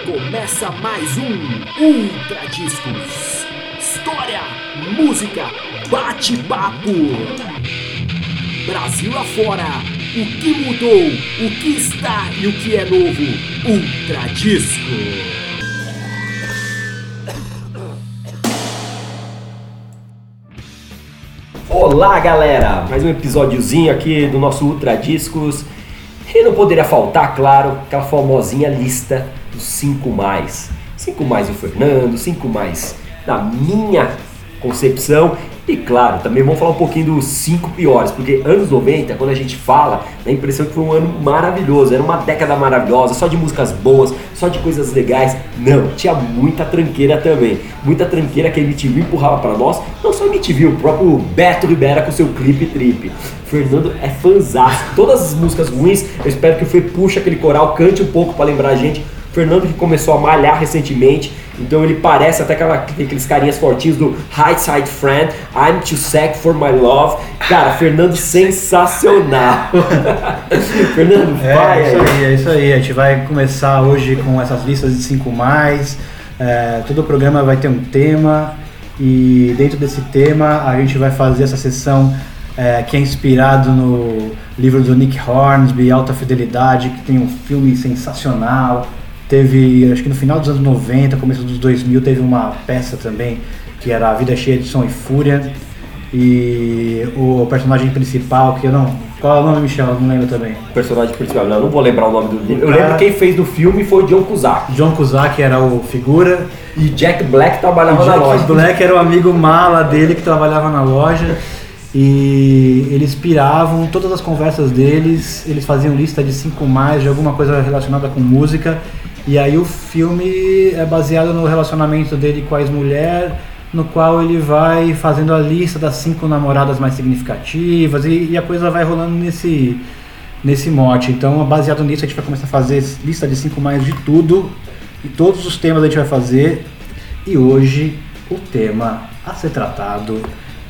Começa mais um Ultra Discos. História, música, bate-papo. Brasil afora, o que mudou, o que está e o que é novo. Ultra Disco. Olá galera, mais um episódiozinho aqui do nosso Ultra Discos não poderia faltar, claro, aquela famosinha lista dos 5 mais. 5 mais do Fernando, 5 mais da minha concepção e claro, também vamos falar um pouquinho dos 5 piores, porque anos 90, quando a gente fala, dá a impressão que foi um ano maravilhoso, era uma década maravilhosa, só de músicas boas, só de coisas legais. Não, tinha muita tranqueira também. Muita tranqueira que a MTV empurrava para nós, não só a MTV, o próprio Beto Ribera com seu clipe trip. Fernando é fanzaço. Todas as músicas ruins, eu espero que o Fê puxe aquele coral, cante um pouco para lembrar a gente Fernando que começou a malhar recentemente, então ele parece até aquela, aqueles carinhas fortinhos do High Side Friend, I'm too sick for my love. Cara, Fernando sensacional. Fernando, é, vai. É isso aí, é isso aí. A gente vai começar hoje com essas listas de 5 mais. É, todo o programa vai ter um tema e dentro desse tema a gente vai fazer essa sessão é, que é inspirado no livro do Nick Hornsby, Alta Fidelidade, que tem um filme sensacional. Teve, acho que no final dos anos 90, começo dos 2000, teve uma peça também que era A Vida Cheia de Som e Fúria. E o personagem principal, que eu não. Qual é o nome, Michel? Eu não lembro também. O personagem principal, não, eu não vou lembrar o nome do. Eu cara... lembro quem fez do filme foi John Cusack. John Cusack era o figura. E Jack Black trabalhava na Jack loja. Jack Black era o amigo mala dele que trabalhava na loja. E eles piravam todas as conversas deles, eles faziam lista de cinco mais de alguma coisa relacionada com música e aí o filme é baseado no relacionamento dele com a ex-mulher, no qual ele vai fazendo a lista das cinco namoradas mais significativas e, e, a coisa vai rolando nesse, nesse mote. Então, baseado nisso, a gente vai começar a fazer lista de cinco mais de tudo e todos os temas a gente vai fazer. E hoje o tema a ser tratado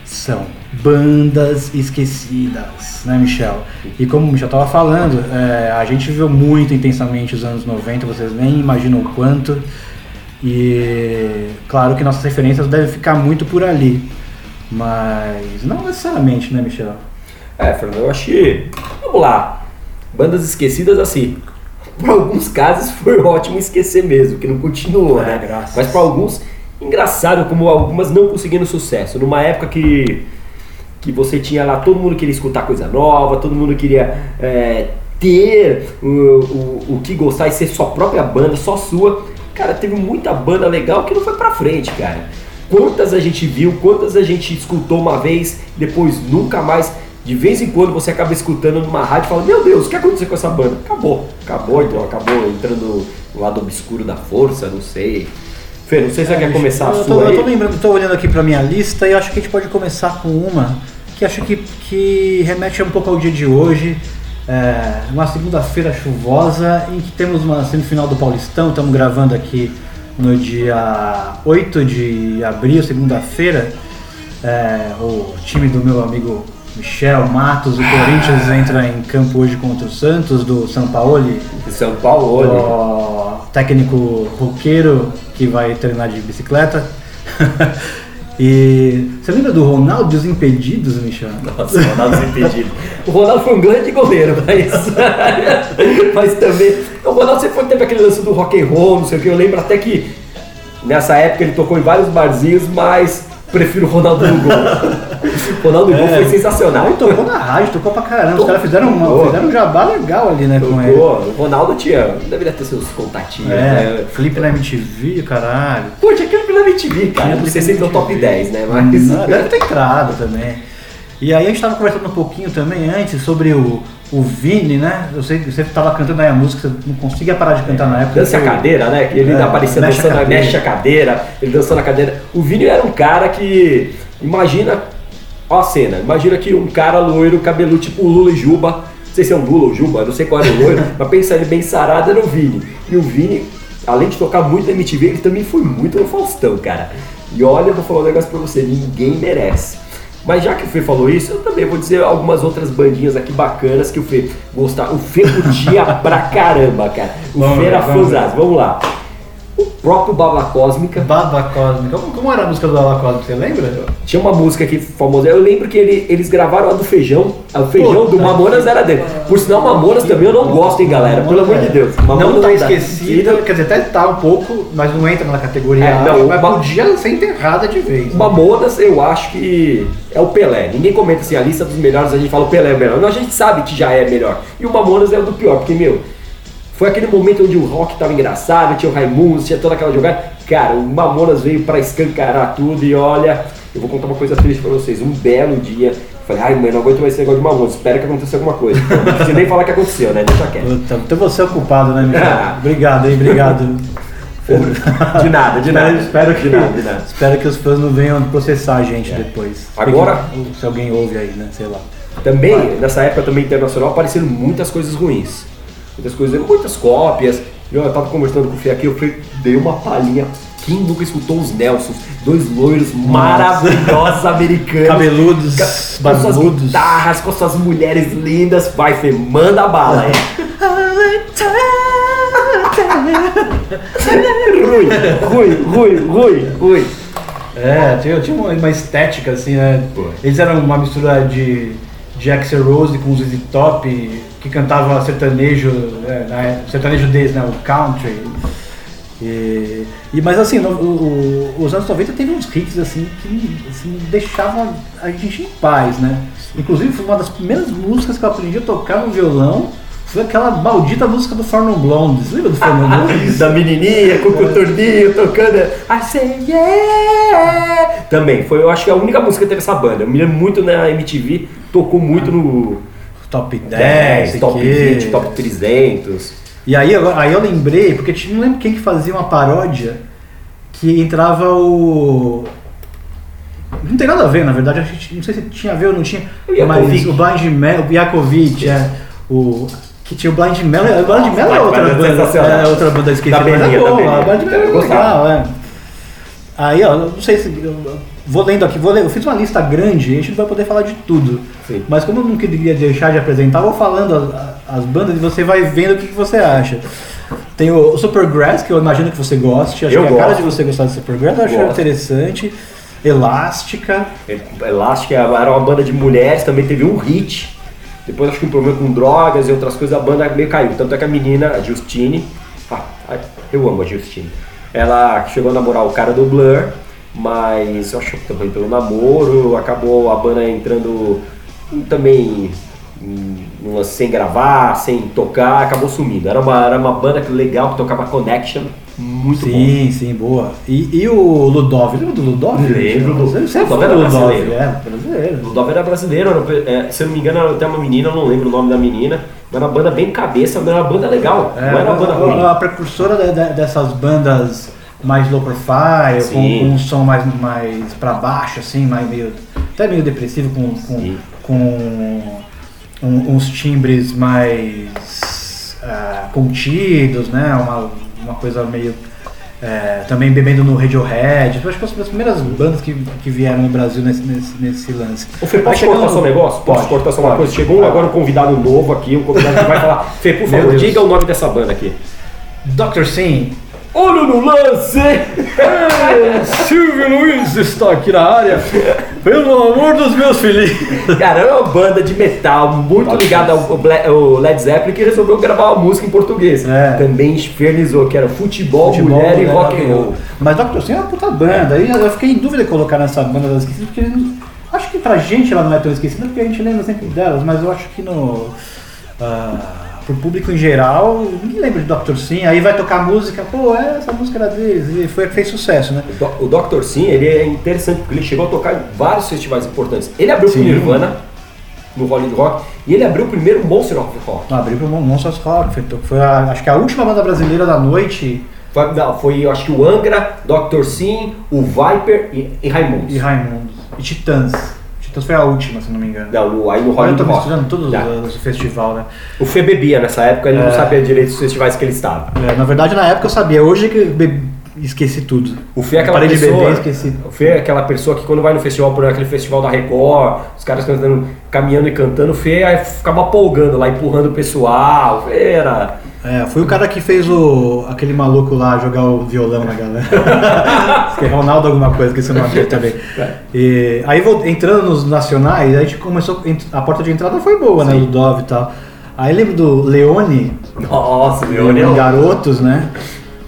são bandas esquecidas, né, Michel? E como o Michel estava falando, é, a gente viveu muito intensamente os anos 90, vocês nem imaginam o quanto. E claro que nossas referências devem ficar muito por ali, mas não necessariamente, né, Michel? É, Fernando, eu acho que. Vamos lá. Bandas esquecidas assim. Por alguns casos foi ótimo esquecer mesmo, que não continuou, é, né? Graças. Mas para alguns, engraçado como algumas não conseguindo sucesso. Numa época que que você tinha lá, todo mundo queria escutar coisa nova, todo mundo queria é, ter o, o, o que gostar e ser sua própria banda, só sua. Cara, teve muita banda legal que não foi pra frente, cara. Quantas a gente viu, quantas a gente escutou uma vez, depois nunca mais. De vez em quando você acaba escutando numa rádio e fala: Meu Deus, o que aconteceu com essa banda? Acabou, acabou, então acabou entrando no lado obscuro da força, não sei. Fê, não sei se você quer começar a eu sua. Tô, eu tô lembrando, tô olhando aqui pra minha lista e acho que a gente pode começar com uma que acho que, que remete um pouco ao dia de hoje. É, uma segunda-feira chuvosa em que temos uma semifinal do Paulistão, estamos gravando aqui no dia 8 de abril, segunda-feira. É, o time do meu amigo Michel Matos, o Corinthians entra em campo hoje contra o Santos, do São Paulo. São Paulo. Técnico roqueiro que vai treinar de bicicleta. E você lembra do Ronaldo e os Impedidos, Michel? Nossa, o Ronaldo e os Impedidos. o Ronaldo foi um grande goleiro, mas, mas também. O Ronaldo sempre teve aquele lance do rock and roll, não sei o que. Eu lembro até que nessa época ele tocou em vários barzinhos, mas prefiro o Ronaldo no gol. Ronaldo no gol é, foi sensacional. Ele tocou na rádio, tocou pra caramba. Os caras fizeram, uma, fizeram um jabá legal ali, né, tocou. com ele. O Ronaldo tinha, deveria ter seus contatinhos, é, né? Flip na MTV, caralho. Pô, tinha clipe na MTV, cara. Não sei se entrou top 10, né? Mas... Não, deve ter entrado também. E aí a gente tava conversando um pouquinho também antes sobre o, o Vini, né? Eu sei que você estava cantando aí a música, você não conseguia parar de cantar na época. Dança a cadeira, né? Que ele é, aparecia dançando, a mexe a cadeira, ele dançando a cadeira. O Vini era um cara que, imagina, ó a cena, imagina que um cara loiro, cabelo tipo Lula e Juba, não sei se é um Lula ou Juba, não sei qual era o loiro, mas pensa ele bem sarado era o Vini. E o Vini, além de tocar muito na MTV, ele também foi muito no Faustão, cara. E olha, eu vou falar um negócio pra você, ninguém merece. Mas já que o Fê falou isso, eu também vou dizer algumas outras bandinhas aqui bacanas que o Fê gostava. O Fê curtia pra caramba, cara. O vamos Fê era fãzado. Vamos lá. O próprio Baba Cósmica. Baba Cósmica. Como, como era a música do Baba Cósmica, você lembra? Tinha uma música aqui famosa. Eu lembro que ele- eles gravaram a do feijão. A do feijão do Puta Mamonas era dele. Por sinal, Mamonas também eu não gosto, hein, galera? Pelo amor de Deus. Não Mamonas tá dá. esquecida, quer dizer, até tá um pouco, mas não entra na categoria É, não, mas uma- podia ser enterrada de vez. O Mamonas, eu acho que é o Pelé. Ninguém comenta assim, a lista dos melhores, a gente fala o Pelé é o melhor. Não, a gente sabe que já é melhor. E o Mamonas é o do pior, porque, meu, foi aquele momento onde o rock tava engraçado, tinha o Raimundo, tinha toda aquela jogada. Cara, o Mamonas veio pra escancarar tudo e olha, eu vou contar uma coisa triste pra vocês. Um belo dia, falei, ai mãe, não aguento mais esse negócio de Mamonas, espero que aconteça alguma coisa. Não precisa nem falar que aconteceu, né? Deixa quieto. Puta, então você é o culpado, né, Michel? Obrigado, hein? Obrigado. De nada, de nada. Espero que, De nada, de nada. espero que os fãs não venham processar a gente depois. Agora- Se alguém ouve aí, né? Sei lá. Também, nessa época também internacional, apareceram muitas coisas ruins. Muitas coisas, muitas cópias. Eu tava conversando com o Fê aqui, eu falei, dei uma palhinha. Quem nunca escutou os Nelsons? Dois loiros maravilhosos americanos. Cabeludos, Ca- Com suas barbudos. guitarras, com suas mulheres lindas. Vai, Fê, manda a bala, é. ruim, ruim, ruim, ruim, ruim. É, tinha, tinha uma, uma estética assim, né? Pô. Eles eram uma mistura de, de Axl Rose com ZZ Top, que cantava sertanejo, é, época- sertanejo deles, né? O country. E, e- mas assim, no- o- os anos 90 teve uns hits assim que assim, deixavam a gente em paz, né? Inclusive foi uma das primeiras músicas que eu aprendi a tocar no violão. Foi aquela maldita música do Fornon Blondes. Lembra do Fornon Blondes? da menininha com o coturninho tocando I say yeah também foi eu acho que a única música que teve essa banda eu me lembro muito na MTV tocou muito no Top 10, 10 sei top quê. 20 top 300 E aí, eu- aí eu lembrei, porque não lembro quem que fazia uma paródia que entrava o. Não tem nada a ver, na verdade, não sei se tinha a ver ou não tinha, O mas o Blind Melon, o Yakovic, é, o, que tinha o Blind Melon, o Blind Melon é Blind outra é banda, é outra banda esquecida, Da mas é boa, a Blind Melon é legal, é. Aí, ó, não sei se. Vou lendo aqui, vou ler, eu fiz uma lista grande, a gente não vai poder falar de tudo. Sim. Mas como eu não queria deixar de apresentar, eu vou falando as, as bandas e você vai vendo o que, que você acha. Tem o Supergrass, que eu imagino que você goste. Acho Eu que é a cara gosto. de você gostar de Supergrass, eu acho Gosto. interessante. Elástica. Elástica era uma banda de mulheres também teve um hit depois acho que um problema com drogas e outras coisas a banda meio caiu tanto é que a menina a Justine ah, eu amo a Justine ela chegou a namorar o cara do Blur mas eu acho que também pelo namoro acabou a banda entrando também sem gravar, sem tocar, acabou sumindo. Era uma, era uma banda legal que tocava Connection, muito bom. sim, sim, boa. E, e o Ludov, lembra do Ludov? Lembro Você é Ludov era do Ludov, brasileiro. é, brasileiro. Dove era brasileiro, era, é, se eu não me engano, era até uma menina, eu não lembro o nome da menina, mas era uma banda bem cabeça, mas era uma banda legal, É, não era uma banda a- ruim. a, precursora de- de- dessas bandas mais low profile, com, com um som mais, mais pra baixo, assim, mais meio, até meio depressivo, com, com, com um- uns timbres mais ah, contidos, né? Uma, uma coisa meio. é, também bebendo no Radiohead. Eu acho que foi as primeiras bandas que, que vieram no Brasil nesse, nesse, nesse lance. Ô, Fê, posso cortar só um negócio? Posso Pode, cortar só uma pode. coisa? Chegou agora um convidado novo aqui, um convidado que vai falar. Fê, por Meu favor, Deus. diga o nome dessa banda aqui. Dr. Sim. Olho no lance! Silvio Luiz está aqui na área. Pelo amor dos meus filhinhos. Cara, é uma banda de metal muito ligada ao, ao Led Zeppelin que resolveu gravar uma música em português. É. Também infernizou, que era futebol, mulher e rock and roll. Mas Dr. Sim é uma puta banda. Aí eu fiquei em dúvida de colocar nessa banda das esquecidas, porque acho que pra gente ela não é tão esquecida, porque a gente lembra sempre delas, mas eu acho que no. ah, pro público em geral, ninguém lembra de Dr. Sim, aí vai tocar música, pô, é, essa música era deles, e foi a que fez sucesso, né? O Do- O Dr. Sim, ele é interessante porque ele chegou a tocar em vários festivais importantes. Ele abriu pro Sim. Nirvana, no Hollywood Rock, e ele abriu o primeiro Monster of Rock. Não, abriu pro Mon- Monsters Rock, foi, foi a- acho que a última banda brasileira da noite Foi, não, foi, acho que o Angra, Dr. Sim, o Viper e, e Raimundos. e Raimundos. E Titãs. Titãs foi a última, se não me engano. Não, aí no Olha, eu Hollywood tô misturando todos Tá. os festival, né? O Fê bebia nessa época, ele não É. sabia direito os festivais que ele estava. É, na verdade, na época eu sabia, hoje que eu be- esqueci tudo. O Fê é aquela de pessoa. beber, esqueci. O Fê é aquela pessoa que quando vai no festival, por aquele festival da Record, os caras cantando, caminhando e cantando, o Fê ficava polgando lá, empurrando o pessoal. O Fê era. É, foi o cara que fez o aquele maluco lá jogar o violão na galera. que é Ronaldo alguma coisa, que esse nome dele também. E, aí entrando nos nacionais, a gente começou. A porta de entrada foi boa, né? Do Dove e tal. Aí lembro do Leone, Nossa, Leone Leone. Garotos, né?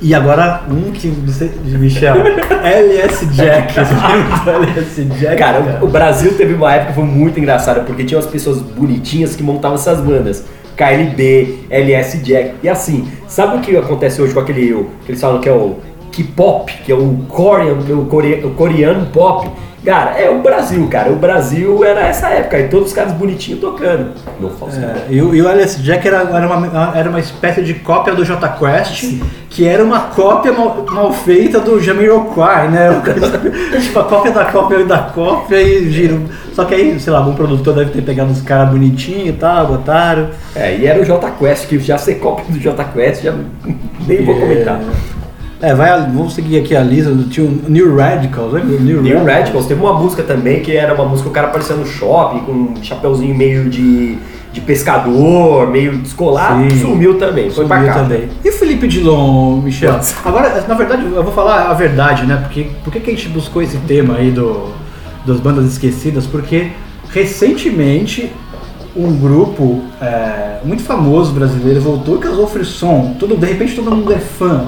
E agora um que você, Michel, LS Jack. LS Jack? Cara, o o Brasil teve uma época que foi muito engraçada, porque tinha umas pessoas bonitinhas que montavam essas bandas. KLB, LS Jack. E assim, sabe o que acontece hoje com aquele. que eles falam que é o K-pop, que é o Korean, o, core- o coreano pop? Cara, é o Brasil, cara. O Brasil era essa época, e todos os caras bonitinhos tocando. Não faço É, e, o, e LS Jack era, era, uma, era uma espécie de cópia do J Quest, que era uma cópia mal, mal feita do Jamiroquai, né? tipo, a cópia da cópia da cópia e giro. Só que aí, sei lá, algum produtor deve ter pegado os caras bonitinhos e tal, botaram. É, e era o J Quest, que já ser cópia do J Quest, já nem vou comentar. É, vai, a- vamos seguir aqui a lista. Tinha o New Radicals, lembra? New, New Radicals teve uma música também que era uma música, o cara aparecendo no shopping com um chapeuzinho meio de, de pescador, meio descolado, Sim. sumiu também, foi pra Sumiu cá. também. E o Felipe Dilon, Michel? Agora, na verdade, eu vou falar a verdade, né? Porque por que que a gente buscou esse tema aí do, das bandas esquecidas? Porque recentemente um grupo é, muito famoso brasileiro voltou e causou frisson. Tudo, de repente todo mundo é fã.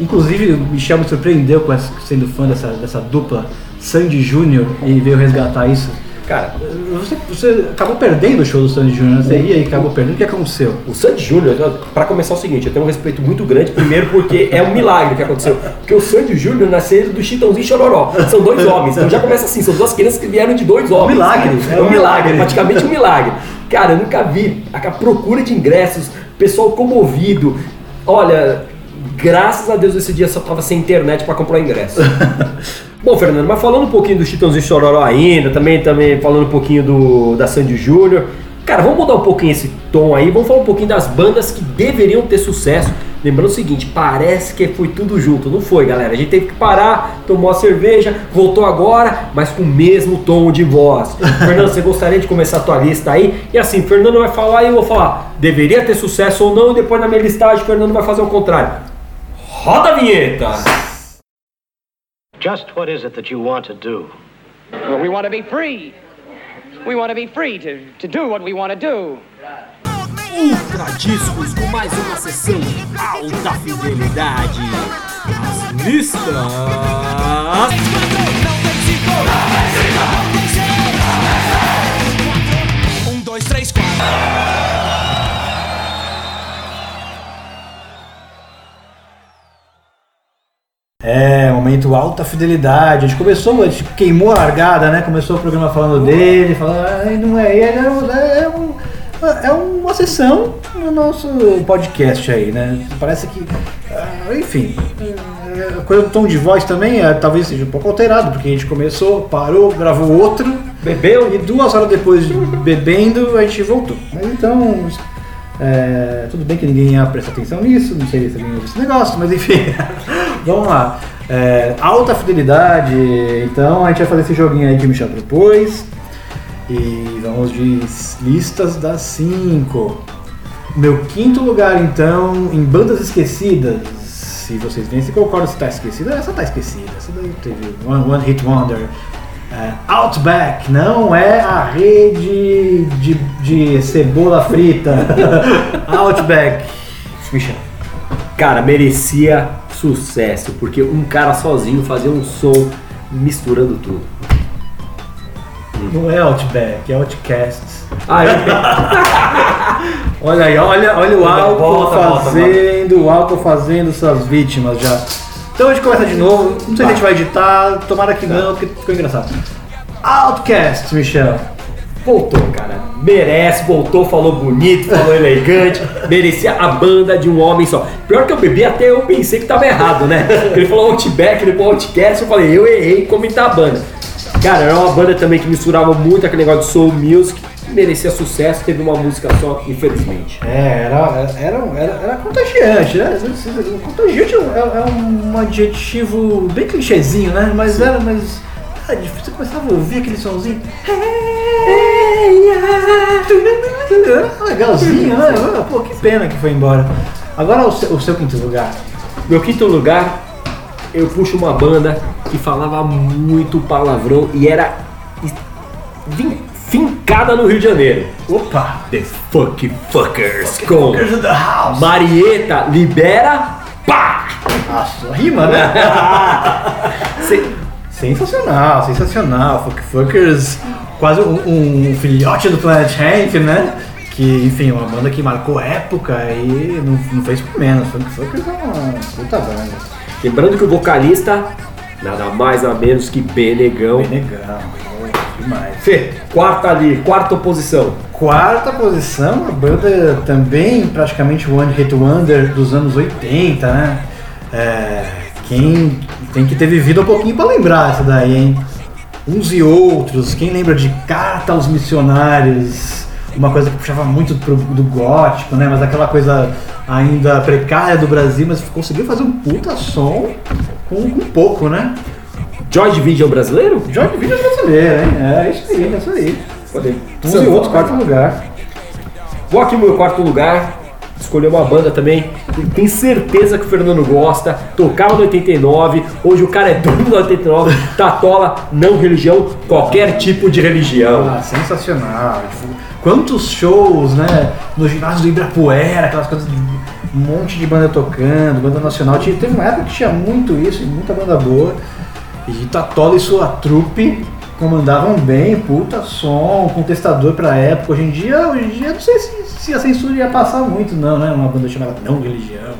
Inclusive o Michel me surpreendeu com essa, sendo fã dessa, dessa dupla Sandy Júnior e veio resgatar isso. Cara, Você, você acabou perdendo o show do Sandy Júnior, né? Você ia e acabou perdendo. O que aconteceu? o Sandy Júnior, pra começar é o seguinte, eu tenho um respeito muito grande, primeiro porque é um milagre que aconteceu. Porque o Sandy Júnior nasceu do Chitãozinho Chororó. São dois homens, então já começa assim, são duas crianças que vieram de dois homens. milagre, É é um um milagre, milagre. praticamente um milagre. Cara, eu nunca vi a procura de ingressos, pessoal comovido. Olha, graças a Deus esse dia só tava sem internet pra comprar ingresso. Bom, Fernando, mas falando um pouquinho do Chitãozinho Chororó ainda, também, também falando um pouquinho do, da Sandy Júnior. Cara, vamos mudar um pouquinho esse tom aí, vamos falar um pouquinho das bandas que deveriam ter sucesso. Lembrando o seguinte, parece que foi tudo junto, não foi, galera? A gente teve que parar, tomou a cerveja, voltou agora, mas com o mesmo tom de voz. Fernando, você gostaria de começar a tua lista aí? E assim, Fernando vai falar e eu vou falar, deveria ter sucesso ou não, e depois na minha listagem, Fernando vai fazer o contrário. Roda a vinheta! Just what is it that you want to do? Well, we want to be free. We want to be free to, to do what we want to do. Ultra Discos com mais uma sessão alta fidelidade. As listas. Um, dois, três, quatro. É, momento alta fidelidade. A gente começou, a gente queimou a largada, né? Começou o programa falando dele, falando, ah, não é ele, é, um- é, um- é uma sessão no nosso podcast aí, né? Parece que. ah, enfim. é, A coisa do tom de voz também é, talvez seja um pouco alterado, porque a gente começou, parou, gravou outro, Bebeu? e duas horas depois de bebendo a gente voltou. Mas então. É, tudo bem que ninguém ia prestar atenção nisso, não sei se alguém ouve esse negócio, mas enfim. vamos lá. É, alta fidelidade, então a gente vai fazer esse joguinho aí que o Michel propôs. E vamos de listas das cinco. Meu quinto lugar, então, em bandas esquecidas. Se vocês veem, se concordam se tá esquecida, essa tá esquecida. Essa daí teve One, One Hit Wonder. É, Outback não é a rede de, de cebola frita. Outback. Michel. Cara, merecia sucesso, porque um cara sozinho fazia um som misturando tudo. Não é Outback, é Outcast. Ah, eu... Olha aí, olha, olha o álcool volta, fazendo, o álcool fazendo suas vítimas já. Então a gente começa de novo, não sei se a gente vai editar, tomara que não, porque ficou engraçado. Outcast, Michel. voltou, cara. Merece, voltou, falou bonito, falou elegante, merecia a banda de um homem só. Pior que eu bebi, até eu pensei que tava errado, né? Ele falou Outback, ele falou Outcast, eu falei, eu errei em comentar a banda. Cara, era uma banda também que misturava muito aquele negócio de soul music, merecia sucesso, teve uma música só, infelizmente. É, era, era, era, era contagiante, né? Contagiante é, é um adjetivo bem clichêzinho, né? Mas era, mas. Era difícil, você começava a ouvir aquele somzinho. Era legalzinho, né? Ah, Pô, que pena que foi embora. Agora o seu, o seu quinto lugar. Meu quinto lugar, eu puxo uma banda que falava muito palavrão e era fincada no Rio de Janeiro. Opa! The Fuck Fuckers com Fuckers the House. Marieta Libera Pá! Nossa, rima, né? Sensacional, sensacional. Fuck Fuckers, quase um, um filhote do Planet Hemp, né? Que, enfim, uma banda que marcou época e não, não fez por menos. Fuck Fuckers é uma puta banda. Lembrando que o vocalista, nada mais nada menos que Benegão. Pô, demais. Fê, quarta ali, quarta posição. Quarta posição, a banda também praticamente One Hit Wonder dos anos 80, né? É, quem tem que ter vivido um pouquinho pra lembrar essa daí, hein? Uns e outros, quem lembra de Carta aos Missionários? Uma coisa que puxava muito pro, do gótico, né? Mas aquela coisa ainda precária do Brasil, mas conseguiu fazer um puta som com, com pouco, né? Joy Division brasileiro? Jorge Vídeo brasileiro, hein? É isso aí, é isso aí. Pode. Uns e outros, quarto lugar. Vou aqui no meu quarto lugar, escolher uma banda também. Tenho certeza que o Fernando gosta. Tocava no 89, hoje o cara é dono do 89. Tatola, não religião, qualquer tipo de religião. Ah, sensacional. Tipo, quantos shows, né? No ginásio do Ibirapuera, aquelas coisas. Um monte de banda tocando, banda nacional. Teve uma época que tinha muito isso, e muita banda boa. E Tatola e sua trupe comandavam bem, puta som, contestador pra época. Hoje em dia, hoje em dia não sei se, se a censura ia passar muito, não, né? Uma banda chamada Não Religião.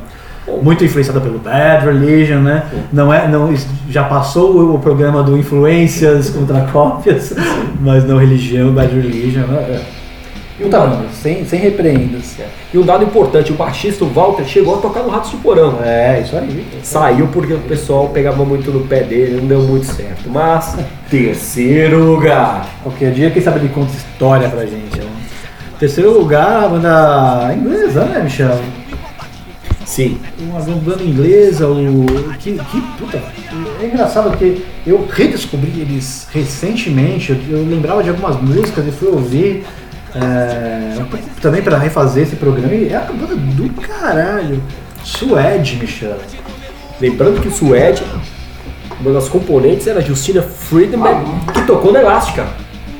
Muito influenciada pelo Bad Religion, né? Não é, não, já passou o, programa do Influências contra Cópias, mas não Religião, Bad Religion. Né? É. Puta banda, sem, sem repreendas. E um dado importante, o baixista o Walter chegou a tocar no Ratos de Porão. É, isso aí. Saiu porque o pessoal pegava muito no pé dele, não deu muito certo. Mas, terceiro lugar. Qualquer dia, quem sabe ele conta história pra gente. Né? Terceiro lugar, banda inglesa, né, Michel? Sim. Uma banda inglesa, o. Que, que puta. É engraçado porque eu redescobri eles recentemente. Eu, eu lembrava de algumas músicas e fui ouvir. É, também pra refazer esse programa. E é uma banda do caralho. Suede, Michel. Lembrando que o Suede, uma das componentes era a Justina Friedman, que tocou na Elástica.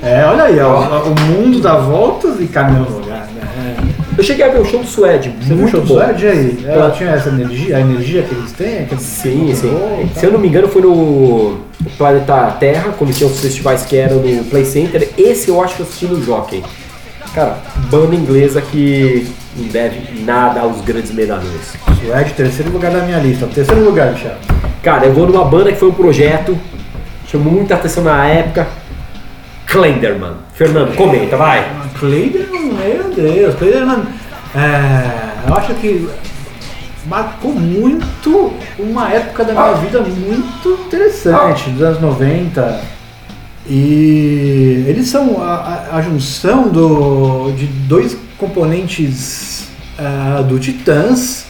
É, olha aí, ó. O mundo dá voltas e caminhão no lugar, né? Eu cheguei a ver o show do Suede, Você viu o muito show do bom. Suede aí? Ela tinha essa energia, a energia que eles têm? aquele- Sim, sim. Oh, tá. Se eu não me engano, foi no Planeta Terra, quando tinha os festivais que eram no Play Center. Esse eu acho que eu assisti no Jockey. Cara, banda inglesa que não deve nada aos grandes medalhões. Suede, terceiro lugar da minha lista. Terceiro lugar, Michel. Cara, eu vou numa banda que foi um projeto, chamou muita atenção na época. Clenderman. Fernando, comenta, vai. Clayderman, meu Deus, Clayderman, é, eu acho que marcou muito uma época da minha vida muito interessante, dos anos 90. E eles são a, a- a junção do, de dois componentes ah, do Titãs,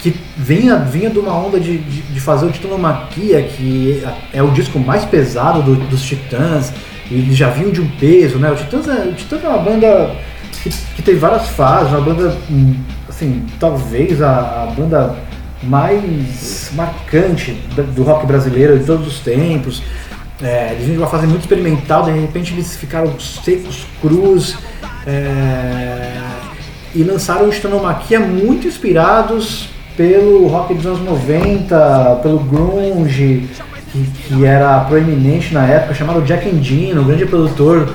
que vinha, vinha de uma onda de, de, de fazer o Titanomaquia, que é o disco mais pesado do- dos Titãs, e eles já vinham de um peso, né? O Titãs é, o Titãs é uma banda que, que tem várias fases, uma banda, hum, assim, talvez a, a banda mais marcante do rock brasileiro de todos os tempos. É, eles vinham de uma fase muito experimental, de repente eles ficaram secos, crus, é, e lançaram o Stanomaquia muito inspirados pelo rock dos anos 90, pelo grunge, que, que era proeminente na época, chamado Jack Endino, um grande produtor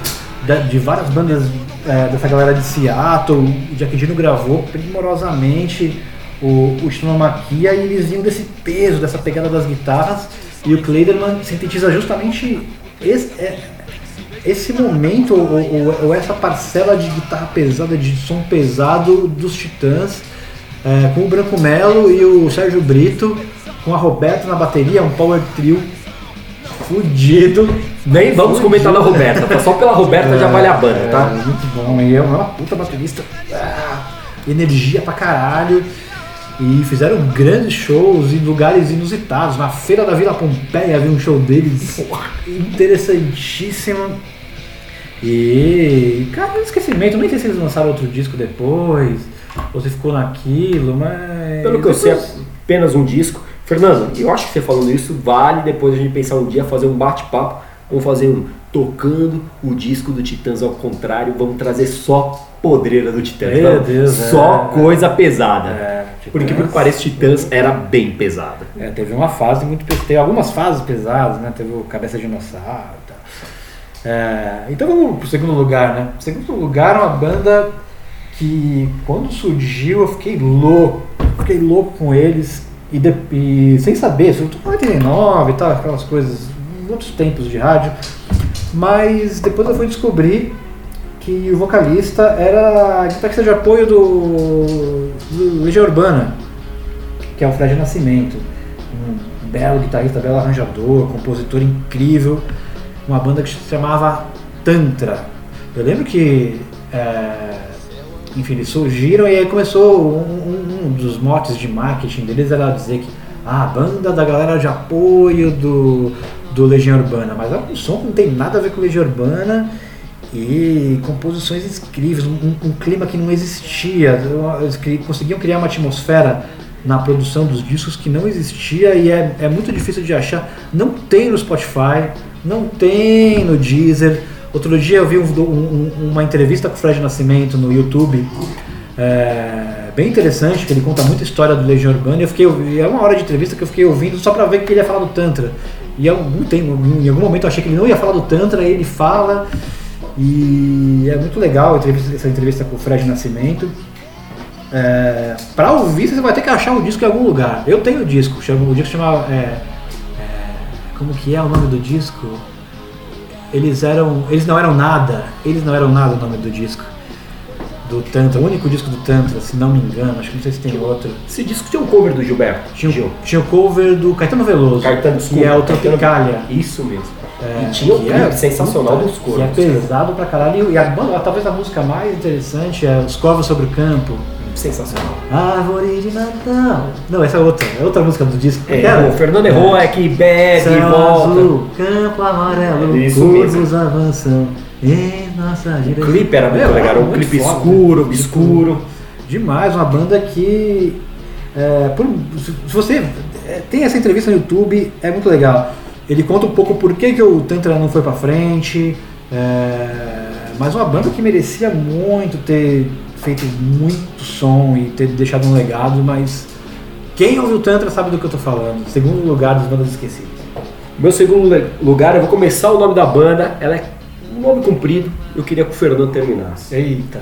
da- de várias bandas é, dessa galera de Seattle. O Jack Endino gravou primorosamente o, o e eles vinham desse peso, dessa pegada das guitarras, e o Kleiderman sintetiza justamente esse, é, esse momento ou, ou- ou essa parcela de guitarra pesada, de som pesado dos Titãs, é, com o Branco Melo e o Sérgio Brito, com a Roberta na bateria, um power trio fudido. Nem vamos comentar na Roberta, tá? Só pela Roberta já vale a banda, É, tá? muito bom, e é uma puta baterista. Ah, energia pra caralho. E fizeram grandes shows em lugares inusitados. Na Feira da Vila Pompeia havia um show deles interessantíssimo. E, cara, um esquecimento. Nem sei se eles lançaram outro disco depois. ou se ficou naquilo, mas. Pelo que eu sei, depois- apenas um disco. Fernando, eu acho que você falando isso vale depois a gente pensar um dia fazer um bate-papo. Vamos fazer um tocando o disco do Titãs ao contrário. Vamos trazer só podreira do Titãs. Meu Deus, só é. coisa pesada. É, Por incrível que Titãs- pareça, Titãs era bem pesada. É, teve uma fase muito. pe- Teve algumas fases pesadas, né? Teve o Cabeça de Dinossauro e tal. É, então vamos pro segundo lugar, né? O segundo lugar é uma banda que quando surgiu eu fiquei louco. Fiquei louco com eles e, de- e sem saber, em 89 e tal, aquelas coisas, muitos tempos de rádio. Mas depois eu fui descobrir que o vocalista era guitarrista de apoio do, do Legião Urbana, que é o Fred Nascimento. Um belo guitarrista, belo arranjador, compositor incrível. Uma banda que se chamava Tantra. Eu lembro que, é, enfim, eles surgiram e aí começou um, um- dos motes de marketing deles era dizer que ah, a banda da galera de apoio do, do Legião Urbana, mas é um som que não tem nada a ver com Legião Urbana e composições incríveis, um, um- clima que não existia. Eles conseguiam criar uma atmosfera na produção dos discos que não existia e é, é muito difícil de achar. Não tem no Spotify, não tem no Deezer. Outro dia eu vi um- um- uma entrevista com o Fred Nascimento no YouTube. é, bem interessante, que ele conta muita história do Legião Urbana. Eu fiquei, é uma hora de entrevista que eu fiquei ouvindo só pra ver que ele ia falar do Tantra. E em algum, tempo, em algum momento eu achei que ele não ia falar do Tantra, ele fala. E é muito legal entrevista- essa entrevista com o Fred Nascimento. É, pra ouvir, você vai ter que achar o disco em algum lugar. Eu tenho o disco, chama, o disco chama. é, é, como que é o nome do disco? Eles eram. Eles não eram nada. Eles não eram nada o nome do disco. Do Tantra, o único disco do Tantra, se não me engano, acho que não sei se tem outro. Esse disco tinha um cover do Gilberto. Tinha, Gil. o- tinha o cover do Caetano Veloso, Caetano, que desculpa, é o Tropicalia. Isso mesmo. É, e tinha o que clipe é- sensacional puta, dos Que é corvos. pesado pra caralho. E a, banda- talvez a música mais interessante é Os Corvos sobre o Campo. Sensacional. Árvore de Natal. Não, essa é outra. É outra música do disco. É, Aquela? o Fernando errou, é que bebe, Céu volta. azul, campo amarelo, É isso corvos mesmo. avançam em nossa O clipe era muito Meu, legal, era um clipe escuro, obscuro. Demais, uma banda que. é, por- se você é, tem essa entrevista no YouTube, é muito legal. Ele conta um pouco por que, que o Tantra não foi pra frente. é, mas uma banda que merecia muito ter feito muito som e ter deixado um legado, mas quem ouviu o Tantra sabe do que eu tô falando. Segundo lugar das bandas esquecidas. Meu segundo lugar, eu vou começar o nome da banda. Ela é um nome comprido. Eu queria que o Fernando terminasse. Eita.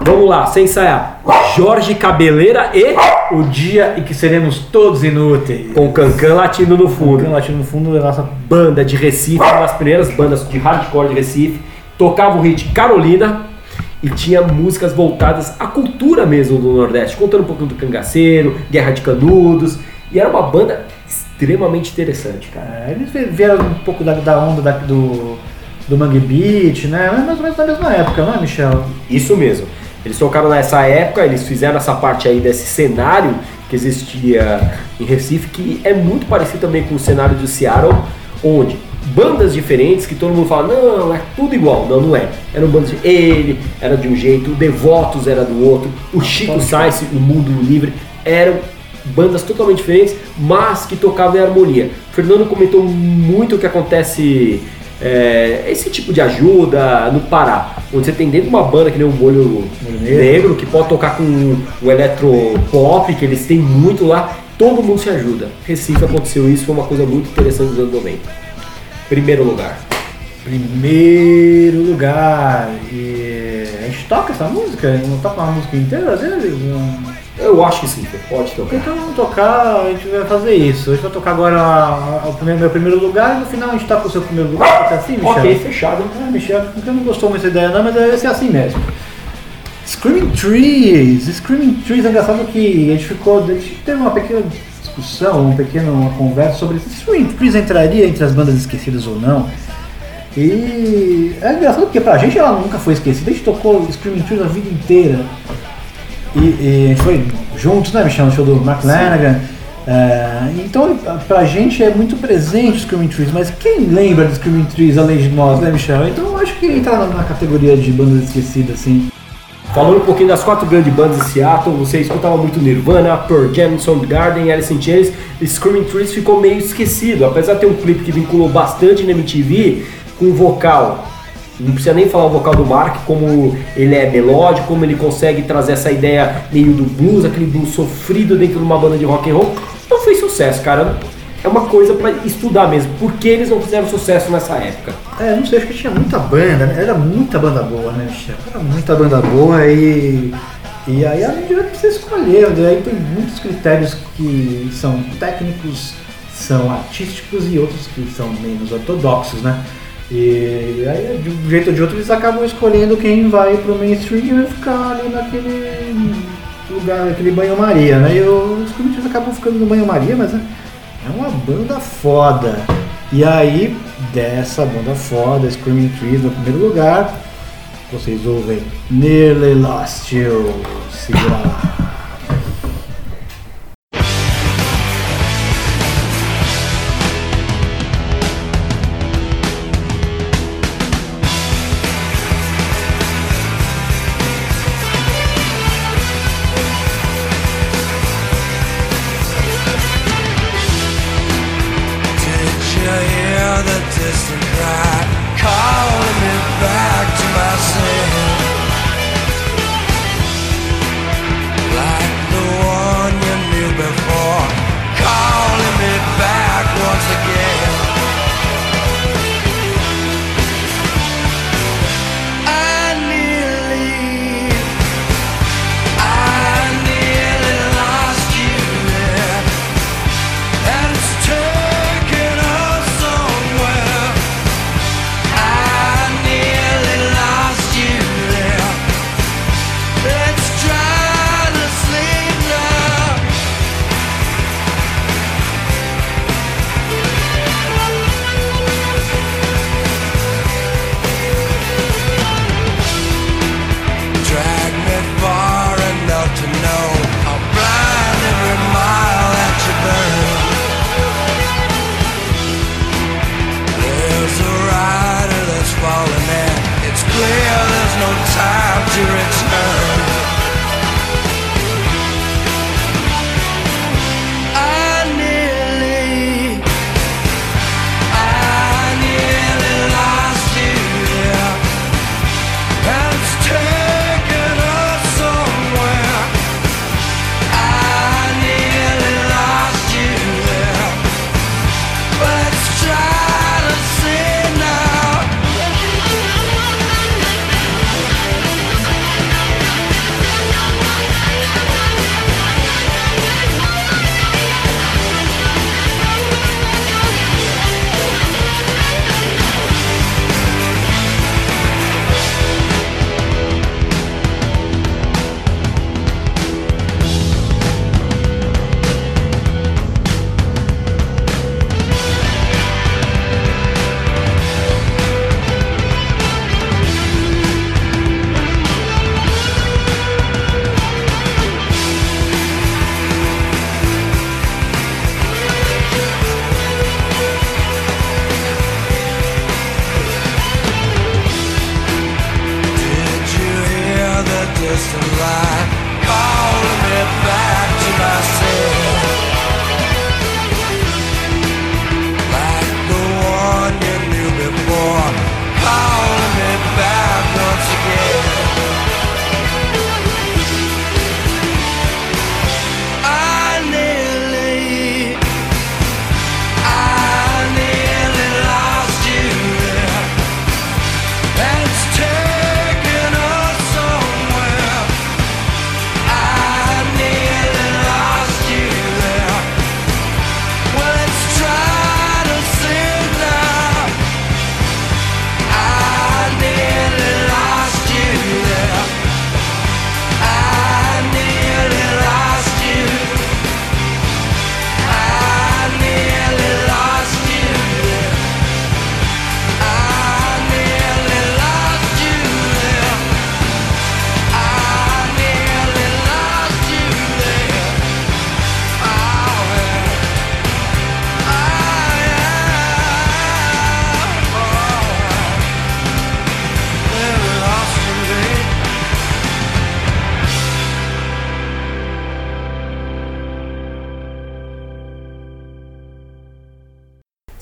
Vamos lá, sem ensaiar. Jorge Cabeleira e O dia em que seremos todos inúteis. com Cancan Latino no O fundo. Cão Latino no fundo da nossa Banda de Recife, uma das primeiras bandas de hardcore de Recife. Tocava o hit Carolina e tinha músicas voltadas à cultura mesmo do Nordeste, contando um pouquinho do cangaceiro, Guerra de Canudos. E era uma banda extremamente interessante, cara. É, eles vi- vieram um pouco da, da onda da- do, do Mangue Beat, né? Mas mais ou menos na mesma época, não é, Michel? Isso mesmo. Eles tocaram nessa época, eles fizeram essa parte aí desse cenário que existia em Recife, que é muito parecido também com o cenário do Seattle, onde bandas diferentes que todo mundo fala, não, é tudo igual. Não, não é. Eram bandas de ele, era de um jeito, o Devotos era do outro, o Chico Sainz, o Mundo Livre, eram bandas totalmente diferentes, mas que tocavam em harmonia. O Fernando comentou muito o que acontece, é, esse tipo de ajuda no Pará, onde você tem dentro de uma banda que nem o Molho Negro, que pode tocar com o eletropop, que eles têm muito lá, todo mundo se ajuda. Recife aconteceu isso, foi uma coisa muito interessante dos anos 90. Primeiro lugar. Primeiro lugar. E a gente toca essa música? Não toca uma música inteira deles? Não. Eu acho que sim, pode tocar. Então vamos tocar, a gente vai fazer isso. A gente vai tocar agora o primeiro, meu primeiro lugar e no final a gente toca o seu primeiro lugar. Assim, Michel? Ok, fechado. Ah, Michel, porque não gostou muito dessa ideia não, mas deve ser assim mesmo. Screaming Trees. Screaming Trees é engraçado que a gente ficou. A gente teve uma pequena discussão, uma pequena uma conversa sobre se Screaming Trees entraria entre as bandas esquecidas ou não. E é engraçado porque pra gente ela nunca foi esquecida, a gente tocou Screaming Trees a vida inteira. E, e a gente foi juntos, né, Michel, no show do Mark Lanagan. É, então, pra gente é muito presente o Screaming Trees, mas quem lembra do Screaming Trees além de nós, né, Michel? Então, eu acho que entra na, na categoria de bandas esquecidas, assim. Falando um pouquinho das quatro grandes bandas de Seattle, você escutava muito Nirvana, Pearl Jam, Soundgarden, Alice in Chains, Screaming Trees ficou meio esquecido, apesar de ter um clipe que vinculou bastante na MTV com vocal. Não precisa nem falar o vocal do Mark, como ele é melódico, como ele consegue trazer essa ideia meio do blues, aquele blues sofrido dentro de uma banda de rock and roll. Não fez sucesso, cara. É uma coisa pra estudar mesmo. Por que eles não fizeram sucesso nessa época? É, não sei, acho que tinha muita banda, né? Era muita banda boa, né, Michel? Era muita banda boa e. E aí a gente precisa escolher, e aí tem muitos critérios que são técnicos, são artísticos e outros que são menos ortodoxos, né? E aí, de um jeito ou de outro, eles acabam escolhendo quem vai pro mainstream e vai ficar ali naquele lugar, naquele banho-maria, né? E os Corinthians acabam ficando no banho-maria, mas é é uma banda foda. E aí, dessa banda foda, Screaming Trees no primeiro lugar, vocês ouvem Nearly Lost You. Segura lá.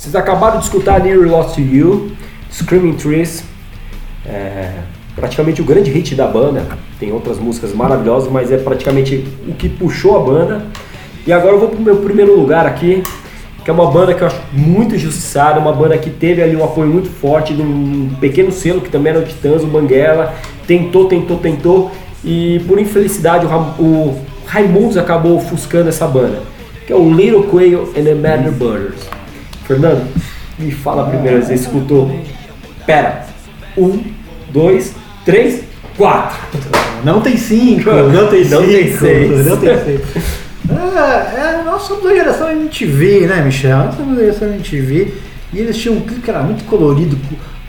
Vocês acabaram de escutar Near Lost to You, Screaming Trees, é, praticamente o grande hit da banda. Tem outras músicas maravilhosas, mas é praticamente o que puxou a banda. E agora eu vou pro meu primeiro lugar aqui, que é uma banda que eu acho muito injustiçada, uma banda que teve ali um apoio muito forte de um pequeno selo que também era o Titãs, o Banguela, tentou, tentou, tentou, e por infelicidade o, Ram- o Raimundos acabou ofuscando essa banda, que é o Little Quail and the Mad Brothers. Fernando, me fala primeiro, você escutou? Pera, um, dois, três, quatro. Não tem cinco, não tem Não cinco, tem seis. não tem seis. É, é, nós somos da geração MTV, né, Michel? Nós somos da geração MTV e eles tinham um clipe que era muito colorido,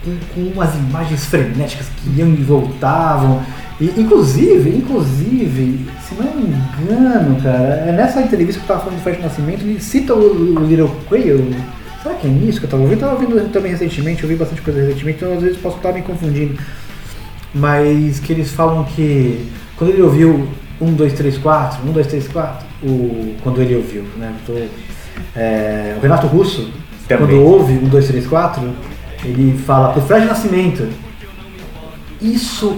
com, com, umas imagens frenéticas que iam e voltavam. E, inclusive, inclusive, se não me engano, cara, é nessa entrevista que eu tava falando do Fred Nascimento, ele cita o, o Little Quail. Será que é nisso que eu tava ouvindo? Eu tava ouvindo também recentemente, eu vi bastante coisa recentemente, então às vezes posso estar me confundindo mas que eles falam que quando ele ouviu 1, 2, 3, 4, 1, 2, 3, 4, o, quando ele ouviu, né? Tô, é, o Renato Russo, Também. quando ouve 1, 2, 3, 4, ele fala pro Fred Nascimento, isso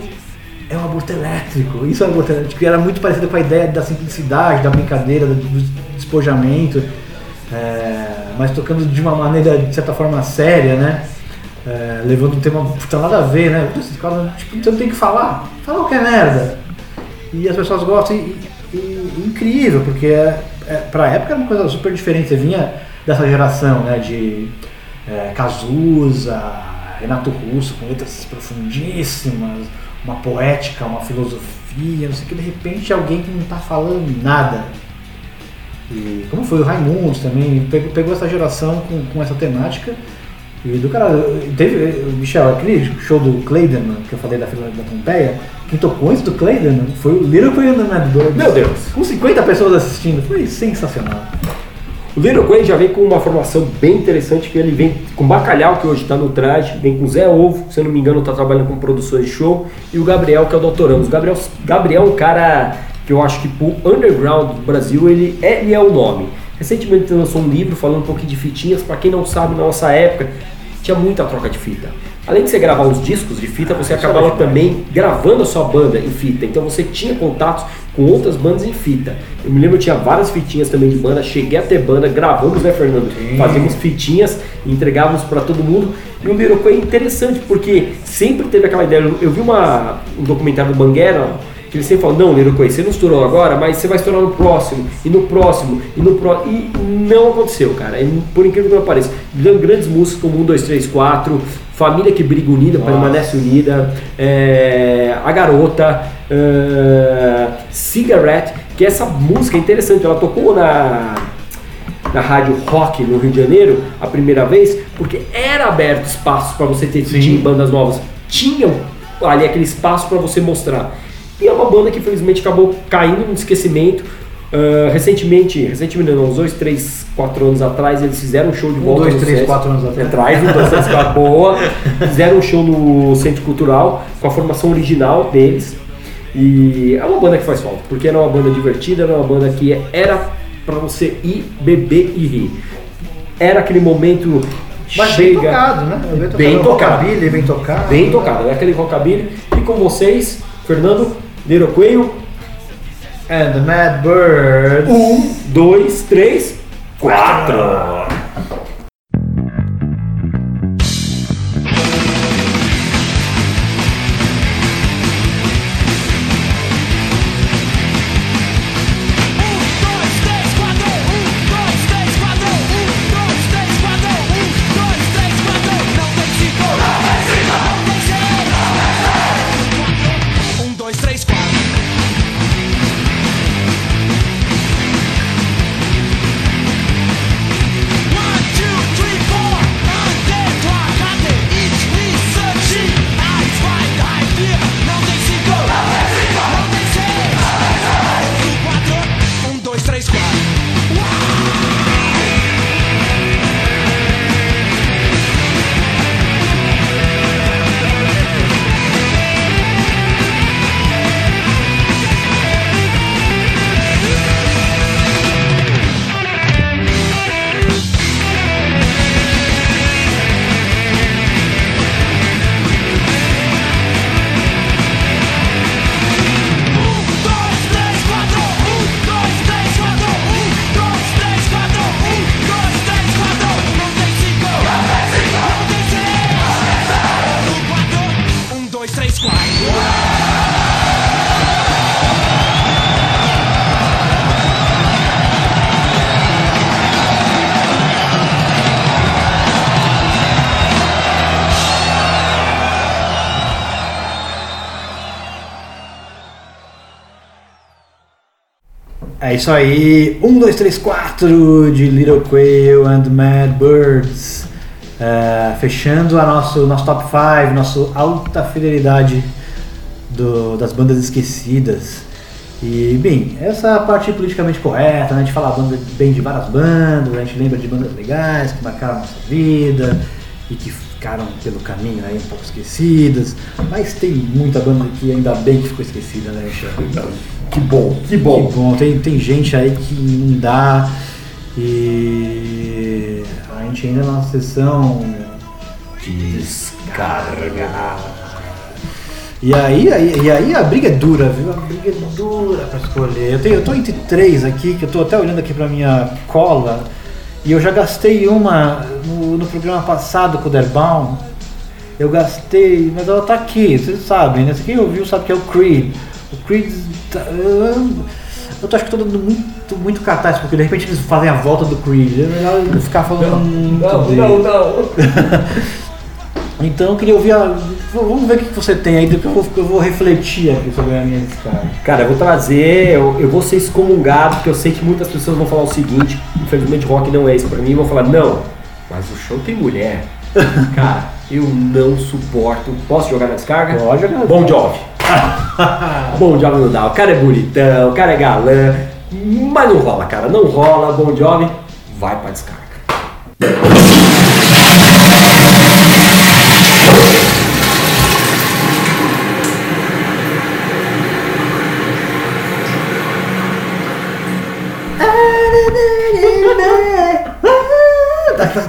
é um aborto elétrico, isso é um aborto elétrico, era muito parecido com a ideia da simplicidade, da brincadeira, do, do despojamento, é, mas tocando de uma maneira, de certa forma, séria, né? É, levando um tema puta nada a ver, né? Esses caras, tipo, você não tem que falar, fala qualquer merda. E as pessoas gostam, e, e- e incrível, porque é, é, pra época era uma coisa super diferente. Você vinha dessa geração, né? De é, Cazuza, Renato Russo, com letras profundíssimas, uma poética, uma filosofia, não sei o que, de repente alguém que não tá falando nada. E como foi o Raimundos também, pegou, pegou essa geração com, com essa temática. E do cara, teve, Michel, aquele show do Clayden, que eu falei da fila da Pompeia, quem tocou antes do Clayden foi o Little Queen the Mad Birds. Meu Deus. Com 50 pessoas assistindo, foi sensacional. O Little Quay já vem com uma formação bem interessante, que ele vem com Bacalhau, que hoje está no traje, vem com Zé Ovo, se eu não me engano está trabalhando com produções de show, e o Gabriel, que é o. Ramos. O Gabriel, Gabriel é um cara que eu acho que pro underground do Brasil, ele é, ele é o nome. Recentemente lançou um livro falando um pouquinho de fitinhas, para quem não sabe, na nossa época tinha muita troca de fita. Além de você gravar os discos de fita, você acabava também gravando a sua banda em fita. Então você tinha contatos com outras bandas em fita. Eu me lembro que tinha várias fitinhas também de banda, cheguei a ter banda, gravamos, né, Fernando? Fazíamos fitinhas, entregávamos para todo mundo. E o Quay é interessante porque sempre teve aquela ideia. Eu- Eu vi uma, um documentário do Banguera que ele sempre fala, não, Quay, você não estourou agora, mas você vai estourar no próximo, e no próximo, e no próximo. E não aconteceu, cara. E, por incrível que não pareça. Grandes músicas como 1, 2, 3, 4, Família que Briga Unida, Permanece Unida, é, A Garota, é, Cigarette, que essa música é interessante, ela tocou na na rádio rock no Rio de Janeiro a primeira vez, porque era aberto espaço para você ter tinha bandas novas. Tinham ali aquele espaço para você mostrar. E é uma banda que infelizmente acabou caindo no esquecimento. Ah, recentemente, recentemente não, uns dois, três, quatro anos atrás, eles fizeram um show de volta dois, no três, Sesc. quatro anos atrás. Atrás, dois, três, quatro, boa. Fizeram um show no Centro Cultural com a formação original deles. E é uma banda que faz falta, porque era uma banda divertida, era uma banda que era pra você ir, beber e rir. Era aquele momento Mas chega bem tocado, né? bem tocado, Rockabilly, bem tocado. bem tocado, é aquele rockabilly. E com vocês, Fernando, Little Coelho, And the Mad Birds. um, dois, três, quatro. É isso aí, 1, 2, 3, 4 de Little Quail and Mad Birds. É, fechando a nosso, nosso top 5, nosso alta fidelidade do- das bandas esquecidas. E, bem, essa parte politicamente correta, né? a gente fala banda, bem de várias bandas, a gente lembra de bandas legais que marcaram a nossa vida e que ficaram pelo caminho aí um pouco esquecidas. Mas tem muita banda que ainda bem que ficou esquecida, né, Michel? Que bom, que bom. Que bom, tem, tem gente aí que não dá e a gente ainda na sessão Descarga. E aí, aí, e aí a briga é dura, viu? A briga é dura pra escolher. Eu, tenho, eu tô entre três aqui, que eu tô até olhando aqui pra minha cola, e eu já gastei uma no, no programa passado com o Derbaum. Eu gastei, mas ela tá aqui, vocês sabem, né? Quem ouviu sabe que é o Creed. O Creed. tá- eu, eu tô acho que tô dando muito, muito cartaz, porque de repente eles fazem a volta do Creed. É melhor eu não ficar falando muito Não, dele. não, não. Então eu queria ouvir a. Vamos ver o que você tem aí, depois eu vou, eu vou refletir aqui sobre a minha descarga. Cara, eu vou trazer, eu, eu vou ser excomungado, porque eu sei que muitas pessoas vão falar o seguinte, infelizmente rock não é isso pra mim, vão falar, não, mas o show tem mulher. Cara, eu não suporto. Posso jogar na descarga? Pode jogar. Bom Jovi. Bom Jovi não dá. O cara é bonitão, o cara é galã, mas não rola, cara. Não rola. Bom Jovi, vai pra descarga.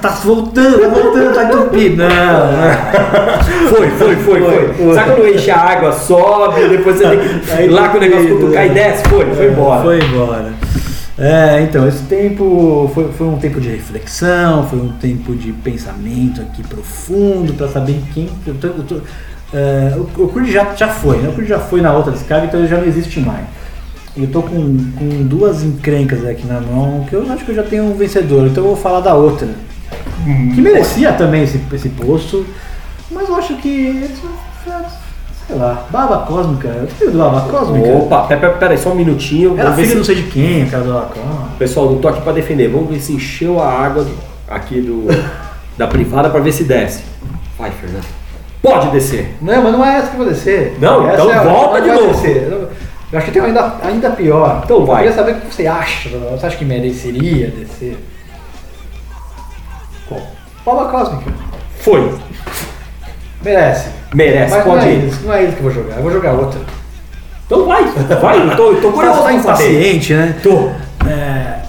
Tá, voltando, tá voltando, tá entupido. Não, não. Foi, foi, foi, foi. Foi. Sabe quando enche a água, sobe, depois você tem que ir lá com o negócio cutucar e desce? Foi, foi embora. Foi embora. É, então, esse tempo foi, foi um tempo de reflexão, foi um tempo de pensamento aqui profundo para saber quem. Eu tô, eu tô, é, o, o Creed já, já foi, né? O Creed já foi na outra descarga, então ele já não existe mais. Eu tô com, com duas encrencas aqui na mão, que eu acho que eu já tenho um vencedor, então eu vou falar da outra. Que merecia também esse, esse posto, mas eu acho que. Sei lá, Baba Cósmica, tenho do Baba Cósmica. Opa, pera, pera, só um minutinho. Era filho se- não sei de quem, o cara do Baba Cósmica. Pessoal, não tô aqui pra defender. Vamos ver se encheu a água aqui do, da privada pra ver se desce. Vai, Fernando. Pode descer. Não, mas não é essa que eu vou descer. Não, Essa então é volta de novo. descer. Eu- Eu acho que tem ainda, ainda pior. Então vai. Eu queria saber o que você acha. Você acha que mereceria descer? Qual? Baba Cósmica. Foi. Merece. Merece, mas pode não é, ir. isso, não é isso que eu vou jogar. Eu vou jogar outra. Então vai, vai, eu tô, eu tô curioso tá pra saber. impaciente, né? Tô. É...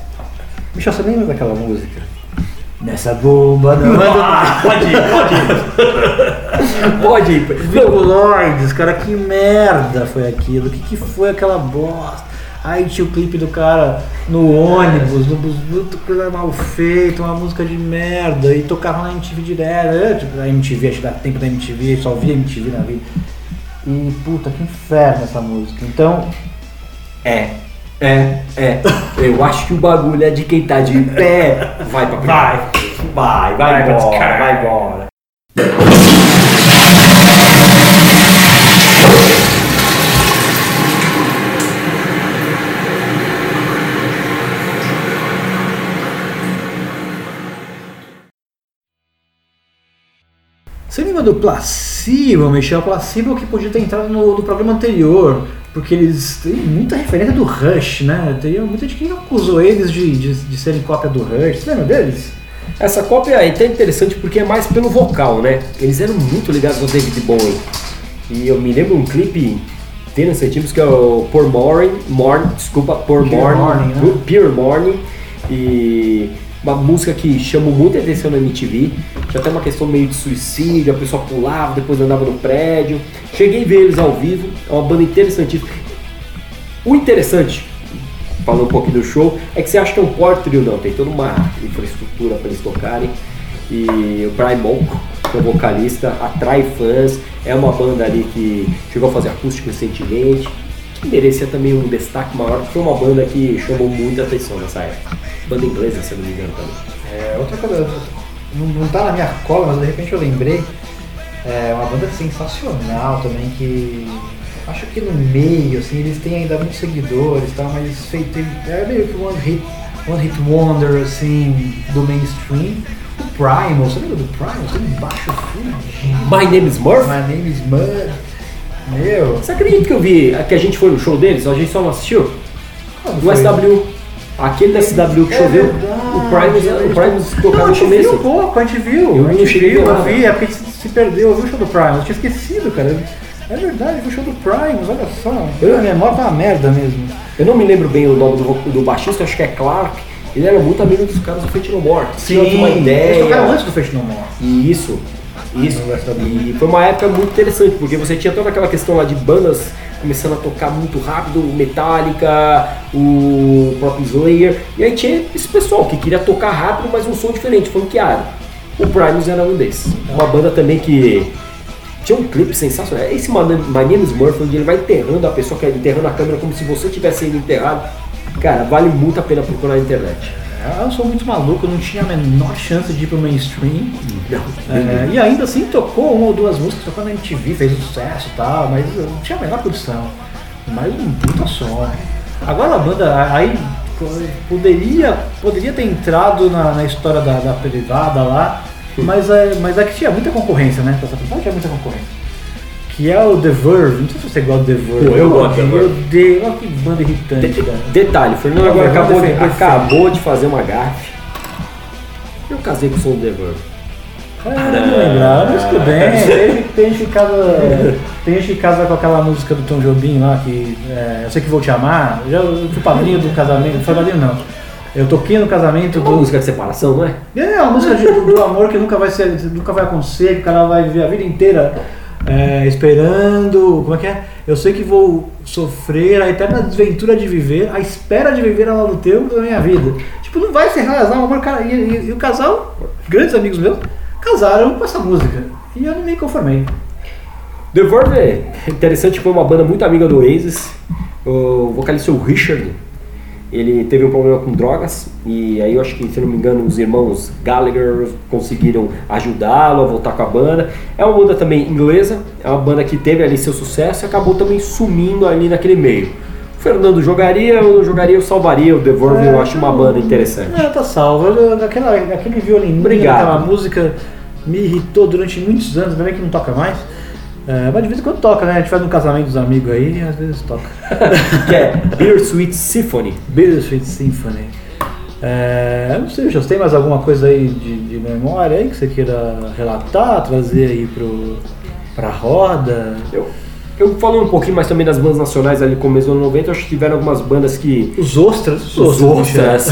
Michel, você lembra daquela música? Nessa bomba não Ah, pode ir, pode ir. pode ir. Vigo Lords, cara, que merda foi aquilo? O que, que foi aquela bosta? Aí tinha o clipe do cara no ônibus, no bus, tudo coisa mal feito, uma música de merda, e tocava na MTV direto, é, tipo, na MTV, acho que dá tempo da MTV, só via MTV na vida. E puta, que inferno essa música. Então, É, é, é. Eu acho que o bagulho é de quem tá de pé. Vai pra Vai, vai, vai, Vai embora, vai embora. Placebo, Michel? Placebo que podia ter entrado no, no programa anterior, porque eles têm muita referência do Rush, né? Tem muita gente que acusou eles de, de, de serem cópia do Rush. Você lembra deles? Essa cópia é até interessante porque é mais pelo vocal, né? Eles eram muito ligados ao David Bowie. E eu me lembro um clipe interessantíssimo que é o Poor Morning, Morning desculpa, Poor Pure Morning, Morning, né? Pure Morning. E uma música que chamou muita atenção na MTV. Tinha até uma questão meio de suicídio, a pessoa pulava, depois andava no prédio. Cheguei a ver eles ao vivo, é uma banda interessantíssima. O interessante, falando um pouquinho do show, é que você acha que é um power trio, não. Tem toda uma infraestrutura para eles tocarem. E o Brian Monk, que é o vocalista, atrai fãs. É uma banda ali que chegou a fazer acústico recentemente. Que merecia também um destaque maior, porque foi uma banda que chamou muita atenção nessa época. Banda inglesa, se eu não me engano também. É, outra coisa, não, não tá na minha cola, mas de repente eu lembrei. É uma banda sensacional também que. acho que no meio, assim, eles têm ainda muitos seguidores, tá? mas feito, é meio que one hit, one hit wonder, assim, do mainstream. O Primal, você lembra do Primal? Tem um baixo fudido. My Name is Murph? My name is Mud. Meu, Você acredita que eu vi, que a gente foi no show deles, a gente só não assistiu? quando No foi? SW. Aquele da SW que É choveu, verdade. o Primus, tocava a no gente viu um começo. pouco, a gente viu. Eu a gente viu, eu vi, é porque a gente se perdeu, eu vi o show do Primus, eu tinha esquecido, cara. É verdade, eu vi o show do Primus, olha só. Eu, a memória tá uma merda mesmo. Eu não me lembro bem o nome do, do baixista, acho que é Clark. Ele era muito amigo dos caras do Fate No More. Tinha uma eles ideia. tocaram antes do Fate No More. E Isso, isso. SW. E foi uma época muito interessante, porque você tinha toda aquela questão lá de bandas começando a tocar muito rápido, o Metallica, o próprio Slayer, e aí tinha esse pessoal que queria tocar rápido, mas um som diferente, funkeado. O Primus era um desses. Uma banda também que tinha um clipe sensacional. Esse My Name Murphy, onde ele vai enterrando a pessoa, que é enterrando a câmera como se você tivesse sendo enterrado. Cara, vale muito a pena procurar na internet. Eu sou muito maluco, eu não tinha a menor chance de ir pro mainstream. Não, É, e ainda assim tocou uma ou duas músicas, tocou na MTV, fez sucesso e tal, mas eu não tinha a menor condição. Mas um puta som. Agora a banda aí poderia, poderia ter entrado na, na história da, da privada lá, mas é, mas é que tinha muita concorrência, né? Essa privada tinha muita concorrência. Que é o The Verve, não sei se você gosta do The Verve. Pô, eu gosto do The Verve. Deus, olha que banda irritante, cara. Detalhe, o Fernando agora acabou de, acabou de fazer uma gafe. Eu casei com o som do The Verve. Ah, não lembrar, mas tudo bem. Tem, gente- tem casa. Tem casa com aquela música do Tom Jobim lá, que é, Eu sei que vou te amar. Eu já fui padrinho do casamento. Não foi padrinho não. Eu toquei no casamento Uma do. música de separação, não é? É, uma música de- do, do amor que nunca vai ser, nunca vai acontecer, que o cara vai viver a vida inteira é, esperando. Como é que é? Eu sei que vou sofrer a eterna desventura de viver, a espera de viver ao lado teu da minha vida. Tipo, não vai ser realizar o amor, cara. E, e- e o casal, grandes amigos meus, casaram com essa música. E eu não me conformei. The Verve é interessante, foi uma banda muito amiga do Oasis. O vocalista o Richard, ele teve um problema com drogas e aí eu acho que, se não me engano, os irmãos Gallagher conseguiram ajudá-lo a voltar com a banda. É uma banda também inglesa, é uma banda que teve ali seu sucesso e acabou também sumindo ali naquele meio. O Fernando jogaria, eu não jogaria, eu salvaria o The Verve, eu acho uma banda interessante. Não, tá salvo. Eu- Aquela, aquele violininho, Obrigado. aquela música me irritou durante muitos anos, ainda bem que não toca mais. É, mas de vez em quando toca, né? A gente faz no casamento dos amigos aí e às vezes toca. que é Bittersweet Symphony. Bittersweet Symphony. É, não sei, já tem mais alguma coisa aí de, de memória aí que você queira relatar, trazer aí pro, pra roda? Eu, eu falando um pouquinho mais também das bandas nacionais ali no começo dos anos 90, eu acho que tiveram algumas bandas que. Os ostras, os Os ostras.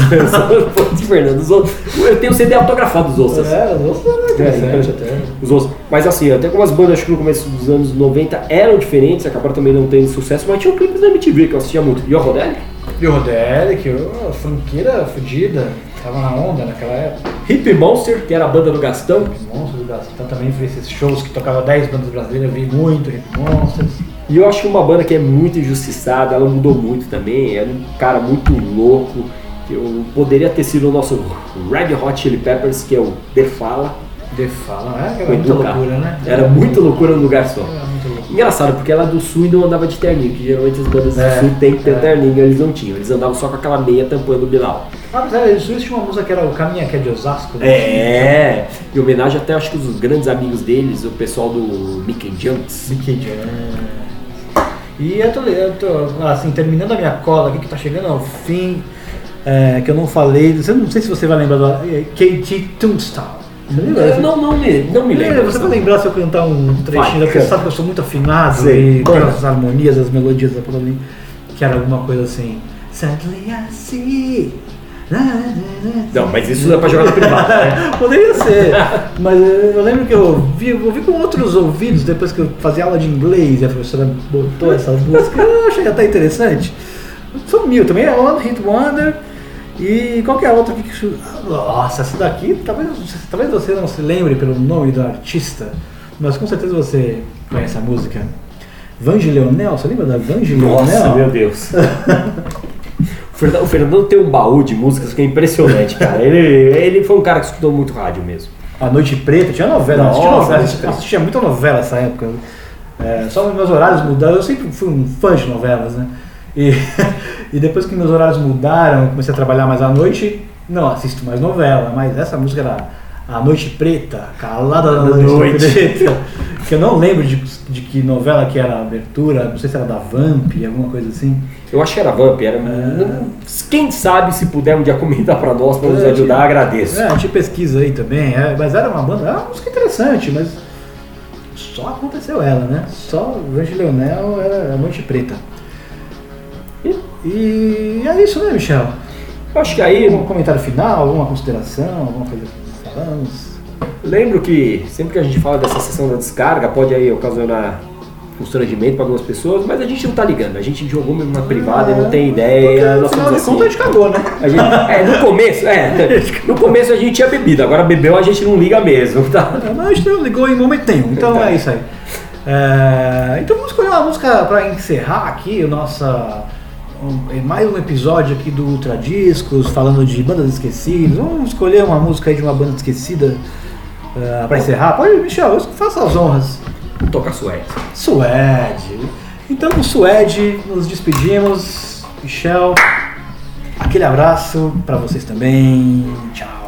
Fernando, os Ostras. Eu tenho CD autografado dos Ostras. É, os ostras é interessante até. Os Ostras. Mas assim, até algumas bandas acho que no começo dos anos 90 eram diferentes, acabaram também não tendo sucesso, mas tinha um clipes da MTV que eu assistia muito. E o Rodelli? E o Roderick, oh, funkeira fudida, tava na onda naquela época. Hip Monster, que era a banda do Gastão. Monstros do Gastão também fez esses shows que tocava 10 bandas brasileiras, eu vi muito Hip Monsters. E eu acho que uma banda que é muito injustiçada, ela mudou muito também, era um cara muito louco. Eu poderia ter sido o nosso Red Hot Chili Peppers, que é o The Fala. The Fala, é? Com era Carro. loucura, né? Era muita loucura no lugar só. Era muito loucura. Engraçado, porque ela do sul e não andava de terninho, que geralmente as bandas É, do sul tem que ter é. terninho, eles não tinham, eles andavam só com aquela meia tampando o Bilal. Ah, mas era isso, tinha uma música que era o Caminha que é de Osasco. né? É, em homenagem até acho que os grandes amigos deles, o pessoal do Mickey Junks. Mickey Jones. E eu tô, eu tô, assim, terminando a minha cola aqui, que tá chegando ao fim, é, que eu não falei, eu não sei se você vai lembrar do é, KT Tombstone. Você lembra? Eu não, não, me, não me É, lembro. Você dessa vai lembrar se eu cantar um trechinho, porque você canta. sabe que eu sou muito afinado Sei. e tem as harmonias, as melodias da palavra que era alguma coisa assim. Sadly I see. Na, na, na, Não, mas isso é pra jogar no privado, né? Poderia ser, mas eu lembro que eu ouvi, eu ouvi com outros ouvidos depois que eu fazia aula de inglês e a professora botou essa música. Eu achei até interessante. Sumiu também, é One Hit Wonder. E qualquer outra aqui que. Nossa, essa daqui, talvez, talvez você não se lembre pelo nome do artista, mas com certeza você conhece a música. Vange Leonel, você lembra da Vange Nossa, meu Deus. O Fernando, tem um baú de músicas que é impressionante, cara. Ele, ele foi um cara que escutou muito rádio mesmo. A Noite Preta, tinha novela, Nossa, assistia novela, Preta. assistia muita novela nessa época. É, só meus horários mudaram, eu sempre fui um fã de novelas, né? E, e depois que meus horários mudaram, comecei a trabalhar mais à noite, não assisto mais novela, mas essa música era A Noite Preta, Calada da Noite, Noite. Preta, que eu não lembro de, de que novela que era a abertura, não sei se era da Vamp, alguma coisa assim. Eu acho que era Vamp, era. Quem sabe se puder um dia comentar pra nós, pra nos É, ajudar, agradeço. É, a gente pesquisa aí também, é, mas era uma banda, era uma música interessante, mas só aconteceu ela, né? Só o Grande Leonel era a Noite Preta. E, e é isso, né, Michel? Eu acho que aí, Algum comentário final, alguma consideração, alguma coisa que falamos? Lembro que sempre que a gente fala dessa sessão da descarga, pode aí ocasionar constrangimento para algumas pessoas, mas a gente não tá ligando. A gente jogou mesmo na privada e não tem Porque, ideia. nós afinal de assim. contas, a gente cagou, né? A gente- é, no começo, é, no começo a gente tinha bebido, agora bebeu a gente não liga mesmo, tá? É, Mas a gente não ligou em momento nenhum, então Verdade. é isso aí. É, então vamos escolher uma música para encerrar aqui o nossa um- mais um episódio aqui do Ultra Discos, falando de bandas esquecidas. Vamos escolher uma música aí de uma banda esquecida para encerrar. Pode, Michel, faça as honras. Toca suéte. Suede. Então com Suede nos despedimos. Michel, aquele abraço para vocês também. Tchau.